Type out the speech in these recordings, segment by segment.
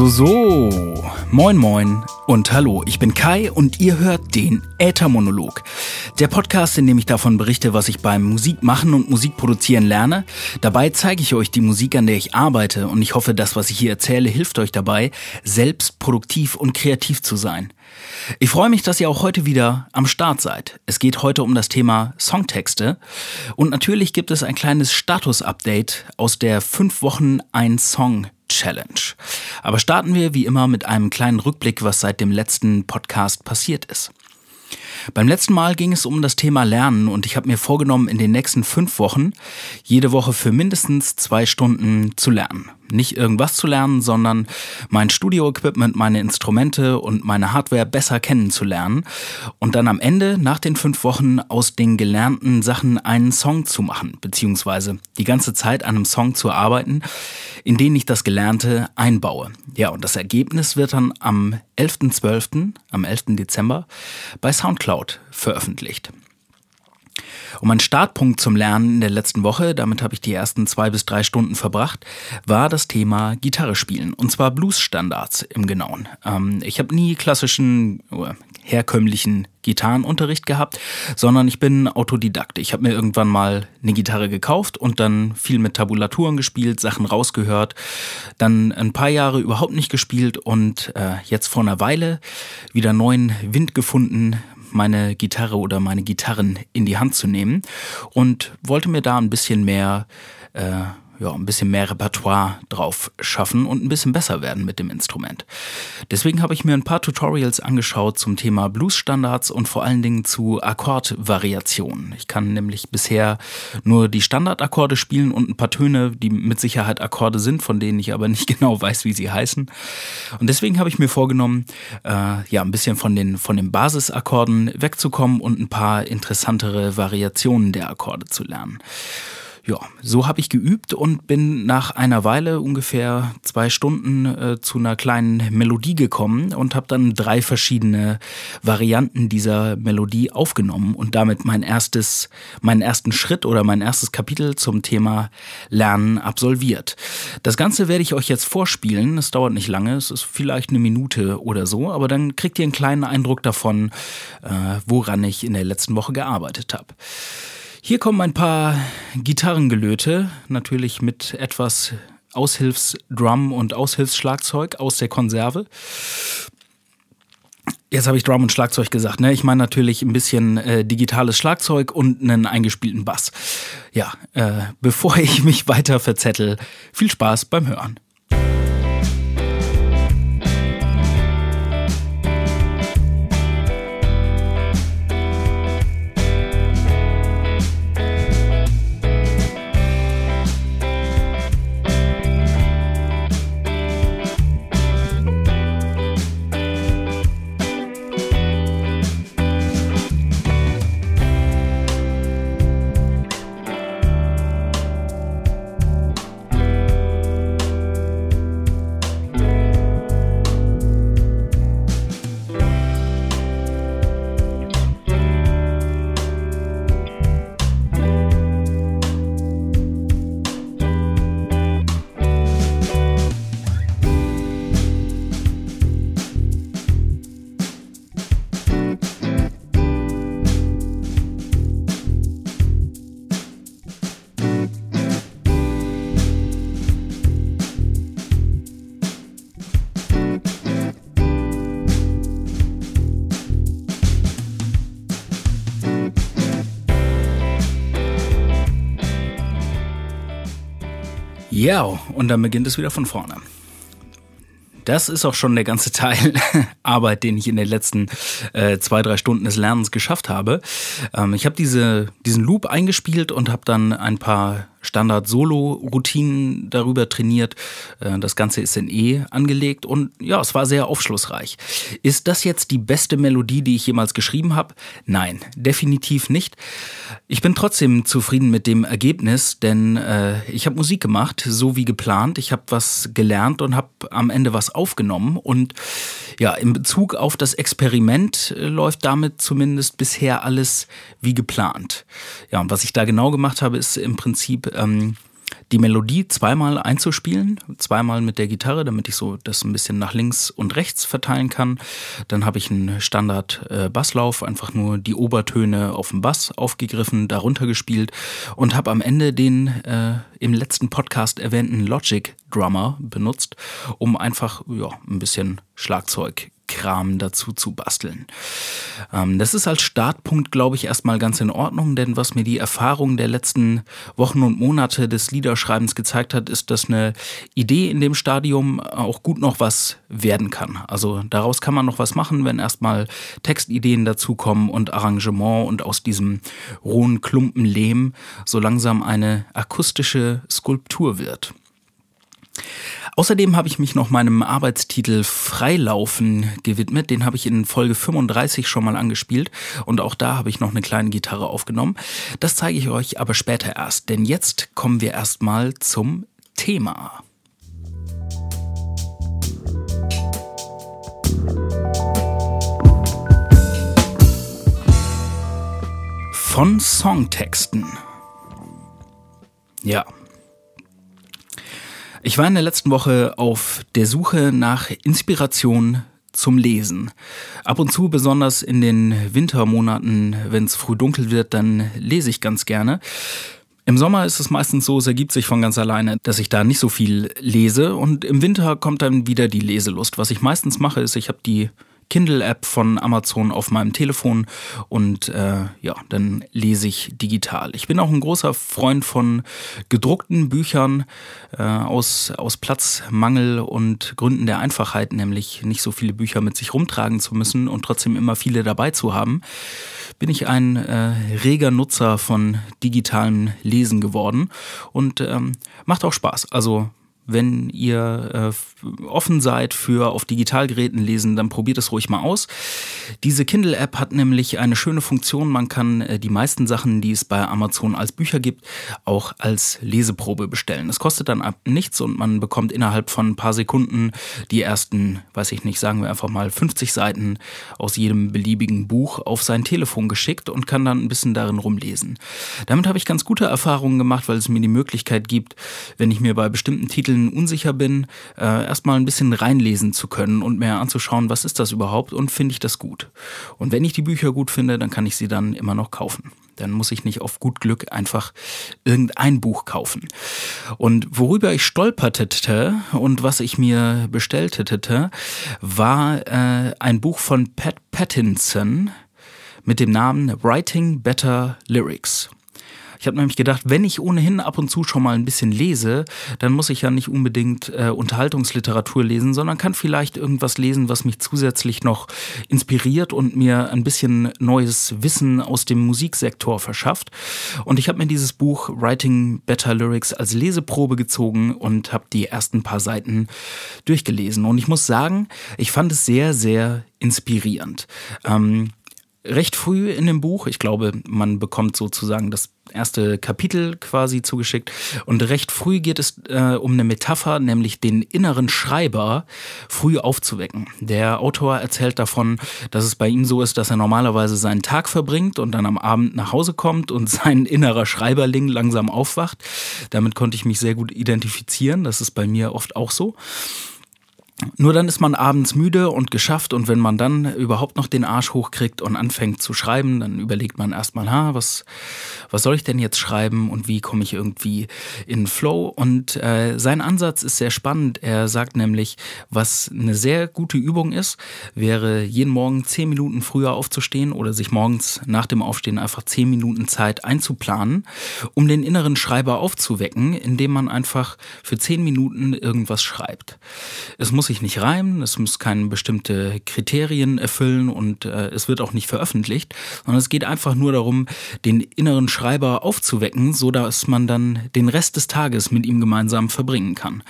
So, so, so. Moin, moin und hallo. Ich bin Kai und ihr hört den Äthermonolog. Der Podcast, in dem ich davon berichte, was ich beim Musikmachen und Musikproduzieren lerne. Dabei zeige ich euch die Musik, an der ich arbeite und ich hoffe, das, was ich hier erzähle, hilft euch dabei, selbst produktiv und kreativ zu sein. Ich freue mich, dass ihr auch heute wieder am Start seid. Es geht heute um das Thema Songtexte und natürlich gibt es ein kleines Status-Update aus der 5 Wochen ein Song Challenge. Aber starten wir wie immer mit einem kleinen Rückblick, was seit dem letzten Podcast passiert ist. Beim letzten Mal ging es um das Thema Lernen und ich habe mir vorgenommen, in den nächsten fünf Wochen jede Woche für mindestens zwei Stunden zu lernen nicht irgendwas zu lernen, sondern mein Studio-Equipment, meine Instrumente und meine Hardware besser kennenzulernen und dann am Ende, nach den fünf Wochen, aus den gelernten Sachen einen Song zu machen, beziehungsweise die ganze Zeit an einem Song zu arbeiten, in den ich das Gelernte einbaue. Ja, und das Ergebnis wird dann am 11.12., am 11. Dezember, bei Soundcloud veröffentlicht. Und mein Startpunkt zum Lernen in der letzten Woche, damit habe ich die ersten zwei bis drei Stunden verbracht, war das Thema Gitarre spielen. Und zwar Blues-Standards im Genauen. Ähm, ich habe nie klassischen, äh, herkömmlichen Gitarrenunterricht gehabt, sondern ich bin Autodidakt. Ich habe mir irgendwann mal eine Gitarre gekauft und dann viel mit Tabulaturen gespielt, Sachen rausgehört, dann ein paar Jahre überhaupt nicht gespielt und äh, jetzt vor einer Weile wieder neuen Wind gefunden, meine Gitarre oder meine Gitarren in die Hand zu nehmen und wollte mir da ein bisschen mehr äh, ja, ein bisschen mehr Repertoire drauf schaffen und ein bisschen besser werden mit dem Instrument. Deswegen habe ich mir ein paar Tutorials angeschaut zum Thema Blues-Standards und vor allen Dingen zu Akkordvariationen. Ich kann nämlich bisher nur die Standardakkorde spielen und ein paar Töne, die mit Sicherheit Akkorde sind, von denen ich aber nicht genau weiß, wie sie heißen. Und deswegen habe ich mir vorgenommen, äh, ja, ein bisschen von den, von den Basisakkorden wegzukommen und ein paar interessantere Variationen der Akkorde zu lernen ja, so habe ich geübt und bin nach einer Weile, ungefähr zwei Stunden, äh, zu einer kleinen Melodie gekommen und habe dann drei verschiedene Varianten dieser Melodie aufgenommen und damit mein erstes, meinen ersten Schritt oder mein erstes Kapitel zum Thema Lernen absolviert. Das Ganze werde ich euch jetzt vorspielen. Es dauert nicht lange, es ist vielleicht eine Minute oder so, aber dann kriegt ihr einen kleinen Eindruck davon, äh, woran ich in der letzten Woche gearbeitet habe. Hier kommen ein paar Gitarrengelöte, natürlich mit etwas Aushilfsdrum und Aushilfsschlagzeug aus der Konserve. Jetzt habe ich Drum und Schlagzeug gesagt, ne? Ich meine natürlich ein bisschen äh, digitales Schlagzeug und einen eingespielten Bass. Ja, äh, bevor ich mich weiter verzettel, viel Spaß beim Hören. Ja, und dann beginnt es wieder von vorne. Das ist auch schon der ganze Teil Arbeit, den ich in den letzten äh, zwei, drei Stunden des Lernens geschafft habe. Ähm, ich habe diese, diesen Loop eingespielt und habe dann ein paar Standard-Solo-Routinen darüber trainiert. Äh, das Ganze ist in E angelegt und ja, es war sehr aufschlussreich. Ist das jetzt die beste Melodie, die ich jemals geschrieben habe? Nein, definitiv nicht. Ich bin trotzdem zufrieden mit dem Ergebnis, denn äh, ich habe Musik gemacht, so wie geplant. Ich habe was gelernt und habe am Ende was aufgenommen und ja, in Bezug auf das Experiment äh, läuft damit zumindest bisher alles wie geplant. Ja, und was ich da genau gemacht habe, ist im Prinzip ähm, die Melodie zweimal einzuspielen, zweimal mit der Gitarre, damit ich so das ein bisschen nach links und rechts verteilen kann. Dann habe ich einen Standard äh, Basslauf, einfach nur die Obertöne auf dem Bass aufgegriffen, darunter gespielt und habe am Ende den äh, im letzten Podcast erwähnten Logic Drummer benutzt, um einfach ja, ein bisschen Schlagzeug Kram dazu zu basteln. Ähm, das ist als Startpunkt, glaube ich, erstmal ganz in Ordnung, denn was mir die Erfahrung der letzten Wochen und Monate des Liederschreibens gezeigt hat, ist, dass eine Idee in dem Stadium auch gut noch was werden kann. Also daraus kann man noch was machen, wenn erstmal Textideen dazukommen und Arrangement und aus diesem rohen Klumpen Lehm so langsam eine akustische Skulptur wird. Außerdem habe ich mich noch meinem Arbeitstitel Freilaufen gewidmet. Den habe ich in Folge 35 schon mal angespielt und auch da habe ich noch eine kleine Gitarre aufgenommen. Das zeige ich euch aber später erst, denn jetzt kommen wir erstmal zum Thema. Von Songtexten. Ja, ich war in der letzten Woche auf der Suche nach Inspiration zum Lesen. Ab und zu, besonders in den Wintermonaten, wenn es früh dunkel wird, dann lese ich ganz gerne. Im Sommer ist es meistens so, es ergibt sich von ganz alleine, dass ich da nicht so viel lese und im Winter kommt dann wieder die Leselust. Was ich meistens mache, ist, ich habe die Kindle-App von Amazon auf meinem Telefon und äh, ja, dann lese ich digital. Ich bin auch ein großer Freund von gedruckten Büchern äh, aus, aus Platzmangel und Gründen der Einfachheit, nämlich nicht so viele Bücher mit sich rumtragen zu müssen und trotzdem immer viele dabei zu haben, bin ich ein äh, reger Nutzer von digitalem Lesen geworden und ähm, macht auch Spaß. Also wenn ihr äh, offen seid für auf Digitalgeräten lesen, dann probiert es ruhig mal aus. Diese Kindle-App hat nämlich eine schöne Funktion. Man kann äh, die meisten Sachen, die es bei Amazon als Bücher gibt, auch als Leseprobe bestellen. Es kostet dann ab nichts und man bekommt innerhalb von ein paar Sekunden die ersten, weiß ich nicht, sagen wir einfach mal 50 Seiten aus jedem beliebigen Buch auf sein Telefon geschickt und kann dann ein bisschen darin rumlesen. Damit habe ich ganz gute Erfahrungen gemacht, weil es mir die Möglichkeit gibt, wenn ich mir bei bestimmten Titeln Titeln unsicher bin, äh, erstmal ein bisschen reinlesen zu können und mir anzuschauen, was ist das überhaupt und finde ich das gut. Und wenn ich die Bücher gut finde, dann kann ich sie dann immer noch kaufen. Dann muss ich nicht auf gut Glück einfach irgendein Buch kaufen. Und worüber ich stolperte und was ich mir bestellte, war äh, ein Buch von Pat Pattinson mit dem Namen Writing Better Lyrics. Ich habe nämlich gedacht, wenn ich ohnehin ab und zu schon mal ein bisschen lese, dann muss ich ja nicht unbedingt äh, Unterhaltungsliteratur lesen, sondern kann vielleicht irgendwas lesen, was mich zusätzlich noch inspiriert und mir ein bisschen neues Wissen aus dem Musiksektor verschafft. Und ich habe mir dieses Buch Writing Better Lyrics als Leseprobe gezogen und habe die ersten paar Seiten durchgelesen. Und ich muss sagen, ich fand es sehr, sehr inspirierend. Ähm, recht früh in dem Buch. Ich glaube, man bekommt sozusagen das erste Kapitel quasi zugeschickt. Und recht früh geht es äh, um eine Metapher, nämlich den inneren Schreiber früh aufzuwecken. Der Autor erzählt davon, dass es bei ihm so ist, dass er normalerweise seinen Tag verbringt und dann am Abend nach Hause kommt und sein innerer Schreiberling langsam aufwacht. Damit konnte ich mich sehr gut identifizieren. Das ist bei mir oft auch so. Nur dann ist man abends müde und geschafft und wenn man dann überhaupt noch den Arsch hochkriegt und anfängt zu schreiben, dann überlegt man erstmal, ha, was, was soll ich denn jetzt schreiben und wie komme ich irgendwie in Flow? Und äh, sein Ansatz ist sehr spannend. Er sagt nämlich, was eine sehr gute Übung ist, wäre jeden Morgen zehn Minuten früher aufzustehen oder sich morgens nach dem Aufstehen einfach zehn Minuten Zeit einzuplanen, um den inneren Schreiber aufzuwecken, indem man einfach für zehn Minuten irgendwas schreibt. Es muss sich nicht reimen, es muss keine bestimmte Kriterien erfüllen und äh, es wird auch nicht veröffentlicht, sondern es geht einfach nur darum, den inneren Schreiber aufzuwecken, so dass man dann den Rest des Tages mit ihm gemeinsam verbringen kann.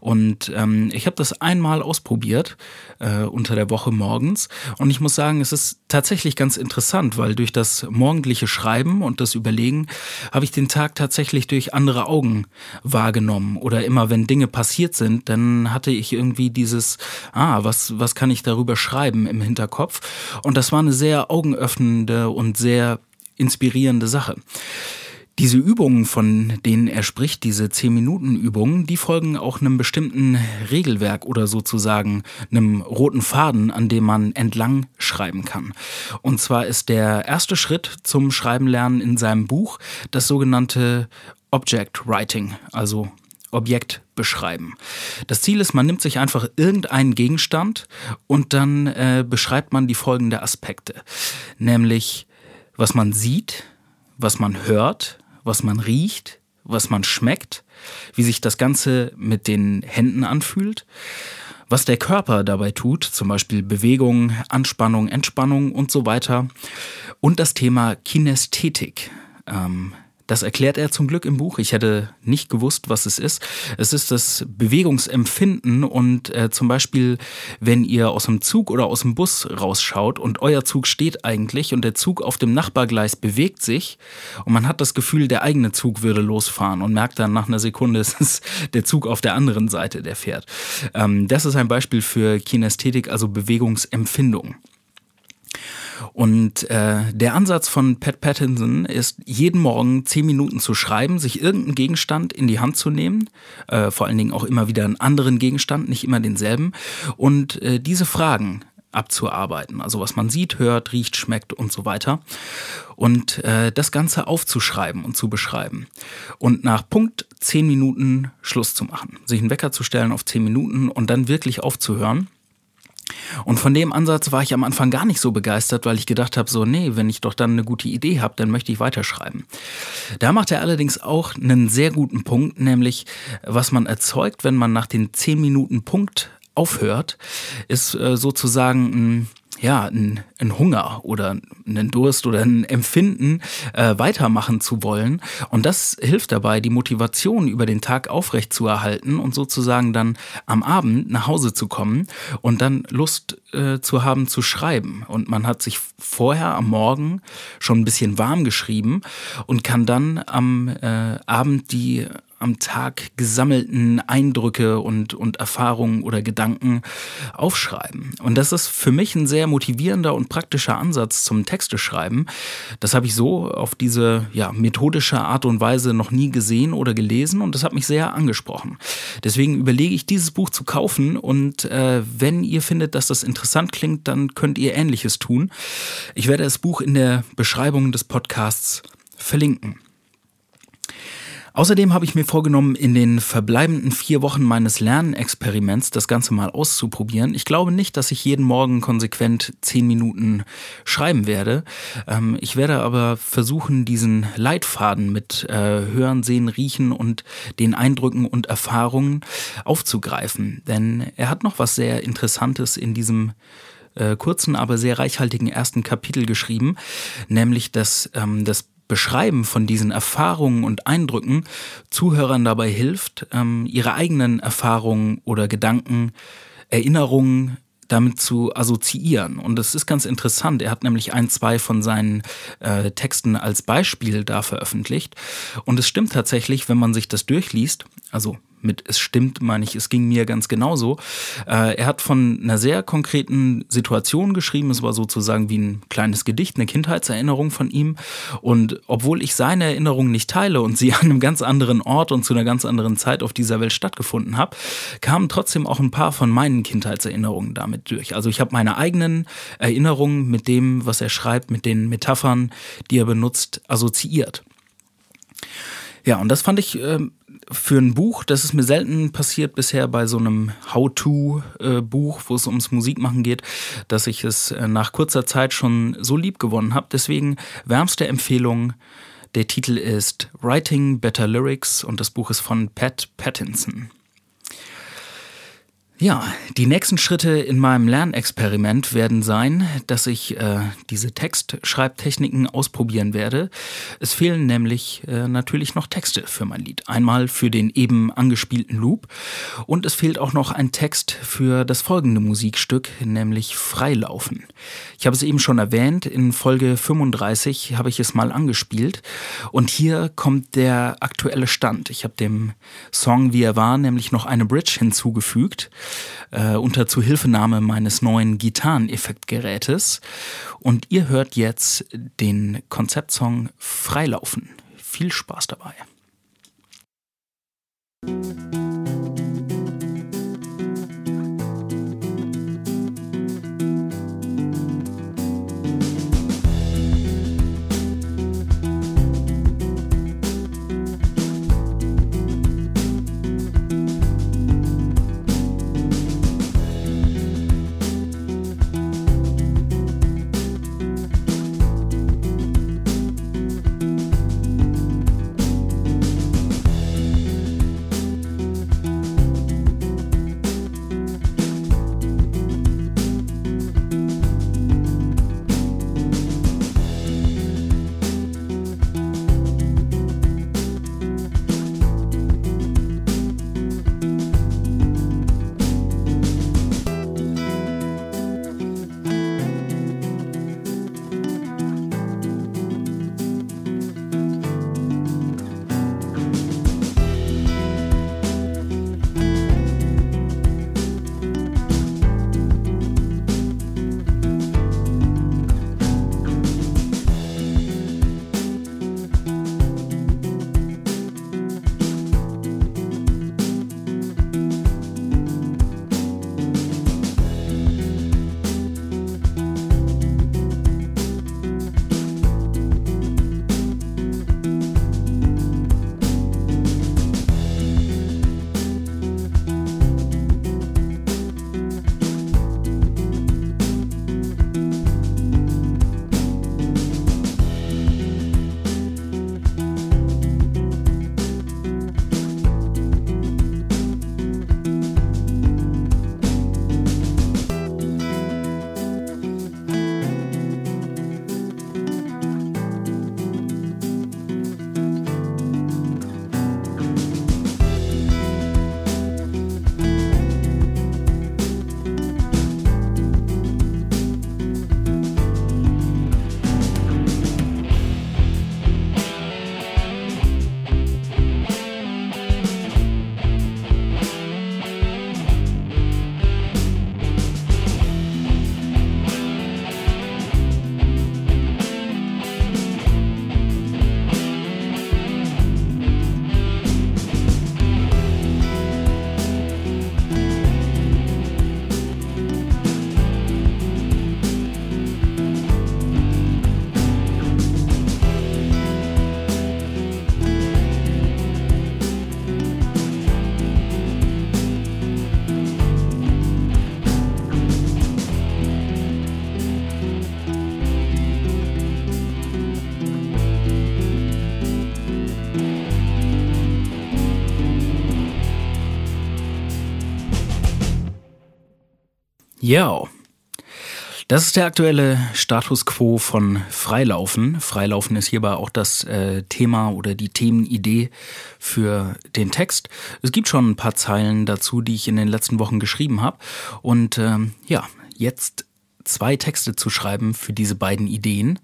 Und ähm, ich habe das einmal ausprobiert äh, unter der Woche morgens und ich muss sagen, es ist tatsächlich ganz interessant, weil durch das morgendliche Schreiben und das Überlegen habe ich den Tag tatsächlich durch andere Augen wahrgenommen oder immer wenn Dinge passiert sind, dann hatte ich irgendwie die dieses, ah, was, was kann ich darüber schreiben im Hinterkopf. Und das war eine sehr augenöffnende und sehr inspirierende Sache. Diese Übungen, von denen er spricht, diese 10-Minuten-Übungen, die folgen auch einem bestimmten Regelwerk oder sozusagen einem roten Faden, an dem man entlang schreiben kann. Und zwar ist der erste Schritt zum Schreiben lernen in seinem Buch das sogenannte Object Writing, also Objekt beschreiben. Das Ziel ist, man nimmt sich einfach irgendeinen Gegenstand und dann äh, beschreibt man die folgenden Aspekte, nämlich was man sieht, was man hört, was man riecht, was man schmeckt, wie sich das Ganze mit den Händen anfühlt, was der Körper dabei tut, zum Beispiel Bewegung, Anspannung, Entspannung und so weiter. Und das Thema Kinästhetik. Ähm, das erklärt er zum Glück im Buch. Ich hätte nicht gewusst, was es ist. Es ist das Bewegungsempfinden und äh, zum Beispiel, wenn ihr aus dem Zug oder aus dem Bus rausschaut und euer Zug steht eigentlich und der Zug auf dem Nachbargleis bewegt sich und man hat das Gefühl, der eigene Zug würde losfahren und merkt dann nach einer Sekunde, es ist der Zug auf der anderen Seite, der fährt. Ähm, das ist ein Beispiel für Kinästhetik, also Bewegungsempfindung. Und äh, der Ansatz von Pat Pattinson ist, jeden Morgen zehn Minuten zu schreiben, sich irgendeinen Gegenstand in die Hand zu nehmen, äh, vor allen Dingen auch immer wieder einen anderen Gegenstand, nicht immer denselben, und äh, diese Fragen abzuarbeiten. Also was man sieht, hört, riecht, schmeckt und so weiter. Und äh, das Ganze aufzuschreiben und zu beschreiben. Und nach Punkt zehn Minuten Schluss zu machen. Sich einen Wecker zu stellen auf zehn Minuten und dann wirklich aufzuhören und von dem Ansatz war ich am Anfang gar nicht so begeistert, weil ich gedacht habe, so, nee, wenn ich doch dann eine gute Idee habe, dann möchte ich weiterschreiben. Da macht er allerdings auch einen sehr guten Punkt, nämlich was man erzeugt, wenn man nach den 10 Minuten Punkt aufhört, ist äh, sozusagen ein ja, ein, ein Hunger oder einen Durst oder ein Empfinden, äh, weitermachen zu wollen. Und das hilft dabei, die Motivation über den Tag aufrecht zu erhalten und sozusagen dann am Abend nach Hause zu kommen und dann Lust äh, zu haben zu schreiben. Und man hat sich vorher am Morgen schon ein bisschen warm geschrieben und kann dann am äh, Abend die am Tag gesammelten Eindrücke und, und Erfahrungen oder Gedanken aufschreiben. Und das ist für mich ein sehr motivierender und praktischer Ansatz zum Texteschreiben. Das habe ich so auf diese ja, methodische Art und Weise noch nie gesehen oder gelesen und das hat mich sehr angesprochen. Deswegen überlege ich, dieses Buch zu kaufen und äh, wenn ihr findet, dass das interessant klingt, dann könnt ihr Ähnliches tun. Ich werde das Buch in der Beschreibung des Podcasts verlinken. Außerdem habe ich mir vorgenommen, in den verbleibenden vier Wochen meines Lernexperiments das Ganze mal auszuprobieren. Ich glaube nicht, dass ich jeden Morgen konsequent zehn Minuten schreiben werde. Ähm, ich werde aber versuchen, diesen Leitfaden mit äh, Hören, Sehen, Riechen und den Eindrücken und Erfahrungen aufzugreifen. Denn er hat noch was sehr Interessantes in diesem äh, kurzen, aber sehr reichhaltigen ersten Kapitel geschrieben, nämlich dass ähm, das Beschreiben von diesen Erfahrungen und Eindrücken Zuhörern dabei hilft, ähm, ihre eigenen Erfahrungen oder Gedanken, Erinnerungen damit zu assoziieren. Und das ist ganz interessant. Er hat nämlich ein, zwei von seinen äh, Texten als Beispiel da veröffentlicht. Und es stimmt tatsächlich, wenn man sich das durchliest, also mit es stimmt, meine ich, es ging mir ganz genauso. Äh, er hat von einer sehr konkreten Situation geschrieben. Es war sozusagen wie ein kleines Gedicht, eine Kindheitserinnerung von ihm. Und obwohl ich seine Erinnerung nicht teile und sie an einem ganz anderen Ort und zu einer ganz anderen Zeit auf dieser Welt stattgefunden habe, kamen trotzdem auch ein paar von meinen Kindheitserinnerungen damit durch. Also ich habe meine eigenen Erinnerungen mit dem, was er schreibt, mit den Metaphern, die er benutzt, assoziiert. Ja, und das fand ich äh, für ein Buch, das ist mir selten passiert bisher bei so einem How-to-Buch, wo es ums Musikmachen geht, dass ich es äh, nach kurzer Zeit schon so lieb gewonnen habe. Deswegen wärmste Empfehlung. Der Titel ist Writing Better Lyrics und das Buch ist von Pat Pattinson. Ja, die nächsten Schritte in meinem Lernexperiment werden sein, dass ich äh, diese Textschreibtechniken ausprobieren werde. Es fehlen nämlich äh, natürlich noch Texte für mein Lied. Einmal für den eben angespielten Loop und es fehlt auch noch ein Text für das folgende Musikstück, nämlich Freilaufen. Ich habe es eben schon erwähnt, in Folge 35 habe ich es mal angespielt und hier kommt der aktuelle Stand. Ich habe dem Song, wie er war, nämlich noch eine Bridge hinzugefügt äh, unter Zuhilfenahme meines neuen Gitarreneffektgerätes. Und ihr hört jetzt den Konzeptsong Freilaufen. viel Spaß dabei. Ja, das ist der aktuelle Status quo von Freilaufen. Freilaufen ist hierbei auch das äh, Thema oder die Themenidee für den Text. Es gibt schon ein paar Zeilen dazu, die ich in den letzten Wochen geschrieben habe. Und ähm, ja, jetzt zwei Texte zu schreiben für diese beiden Ideen.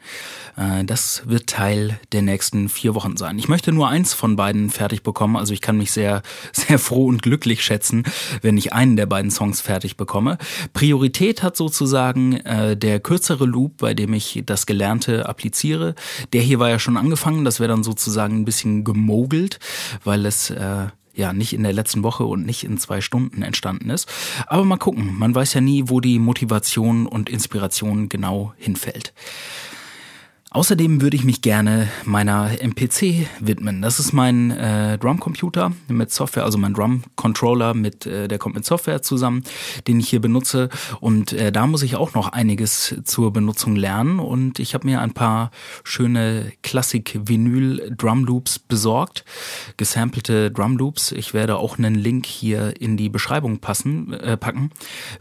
Äh, das wird Teil der nächsten vier Wochen sein. Ich möchte nur eins von beiden fertig bekommen. Also ich kann mich sehr, sehr froh und glücklich schätzen, wenn ich einen der beiden Songs fertig bekomme. Priorität hat sozusagen äh, der kürzere Loop, bei dem ich das Gelernte appliziere. Der hier war ja schon angefangen. Das wäre dann sozusagen ein bisschen gemogelt, weil es äh, ja nicht in der letzten Woche und nicht in zwei Stunden entstanden ist. Aber mal gucken, man weiß ja nie, wo die Motivation und Inspiration genau hinfällt. Außerdem würde ich mich gerne meiner MPC widmen. Das ist mein äh, Drumcomputer mit Software, also mein Drum-Controller mit, äh, der kommt mit Software zusammen, den ich hier benutze. Und äh, da muss ich auch noch einiges zur Benutzung lernen. Und ich habe mir ein paar schöne Klassik-Vinyl-Drum-Loops besorgt, gesampelte Drum-Loops. Ich werde auch einen Link hier in die Beschreibung passen, äh, packen,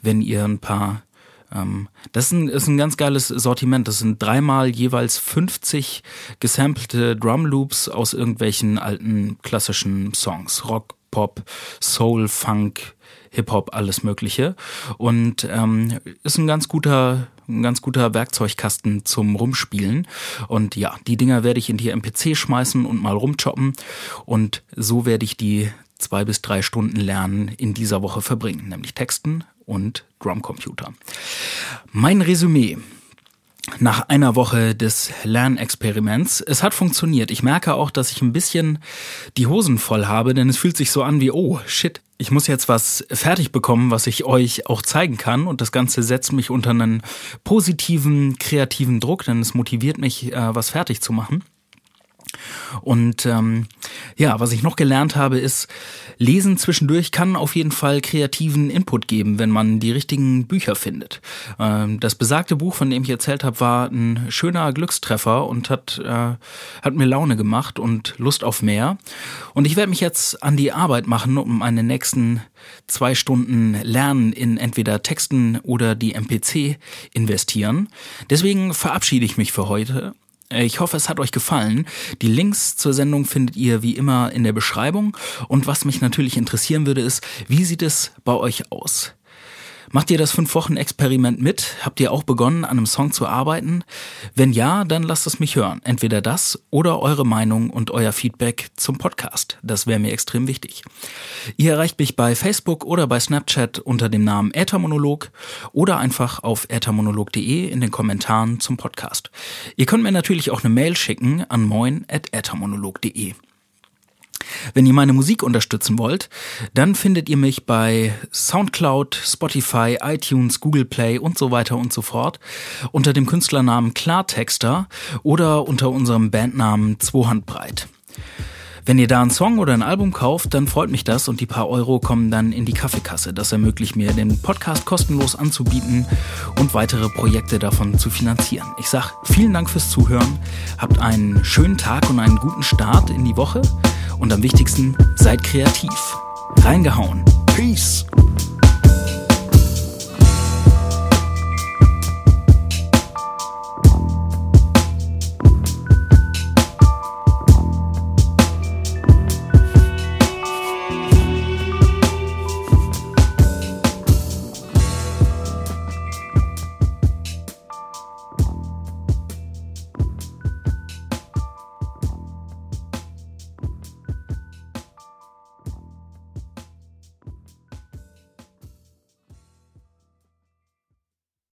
wenn ihr ein paar das ist ein, ist ein ganz geiles Sortiment. Das sind dreimal jeweils 50 gesampelte Drum Loops aus irgendwelchen alten klassischen Songs. Rock, Pop, Soul, Funk, Hip-Hop, alles Mögliche. Und ähm, ist ein ganz guter, ein ganz guter Werkzeugkasten zum Rumspielen. Und ja, die Dinger werde ich in die MPC schmeißen und mal rumchoppen. Und so werde ich die zwei bis drei Stunden Lernen in dieser Woche verbringen, nämlich Texten und Drumcomputer. Mein Resümee. nach einer Woche des Lernexperiments. Es hat funktioniert. Ich merke auch, dass ich ein bisschen die Hosen voll habe, denn es fühlt sich so an wie, oh, shit, ich muss jetzt was fertig bekommen, was ich euch auch zeigen kann. Und das Ganze setzt mich unter einen positiven, kreativen Druck, denn es motiviert mich, äh, was fertig zu machen. Und ähm, ja, was ich noch gelernt habe, ist, Lesen zwischendurch kann auf jeden Fall kreativen Input geben, wenn man die richtigen Bücher findet. Ähm, das besagte Buch, von dem ich erzählt habe, war ein schöner Glückstreffer und hat, äh, hat mir Laune gemacht und Lust auf mehr. Und ich werde mich jetzt an die Arbeit machen, um meine nächsten zwei Stunden Lernen in entweder Texten oder die MPC investieren. Deswegen verabschiede ich mich für heute ich hoffe, es hat euch gefallen. Die Links zur Sendung findet ihr wie immer in der Beschreibung. Und was mich natürlich interessieren würde, ist, wie sieht es bei euch aus? Macht ihr das fünf Wochen Experiment mit? Habt ihr auch begonnen, an einem Song zu arbeiten? Wenn ja, dann lasst es mich hören. Entweder das oder eure Meinung und euer Feedback zum Podcast. Das wäre mir extrem wichtig. Ihr erreicht mich bei Facebook oder bei Snapchat unter dem Namen Äthermonolog oder einfach auf äthermonolog.de in den Kommentaren zum Podcast. Ihr könnt mir natürlich auch eine Mail schicken an moin.äthermonolog.de. Wenn ihr meine Musik unterstützen wollt, dann findet ihr mich bei Soundcloud, Spotify, iTunes, Google Play und so weiter und so fort unter dem Künstlernamen Klartexter oder unter unserem Bandnamen Zwohandbreit. Wenn ihr da einen Song oder ein Album kauft, dann freut mich das und die paar Euro kommen dann in die Kaffeekasse. Das ermöglicht mir, den Podcast kostenlos anzubieten und weitere Projekte davon zu finanzieren. Ich sag vielen Dank fürs Zuhören, habt einen schönen Tag und einen guten Start in die Woche und am wichtigsten, seid kreativ. Reingehauen. Peace.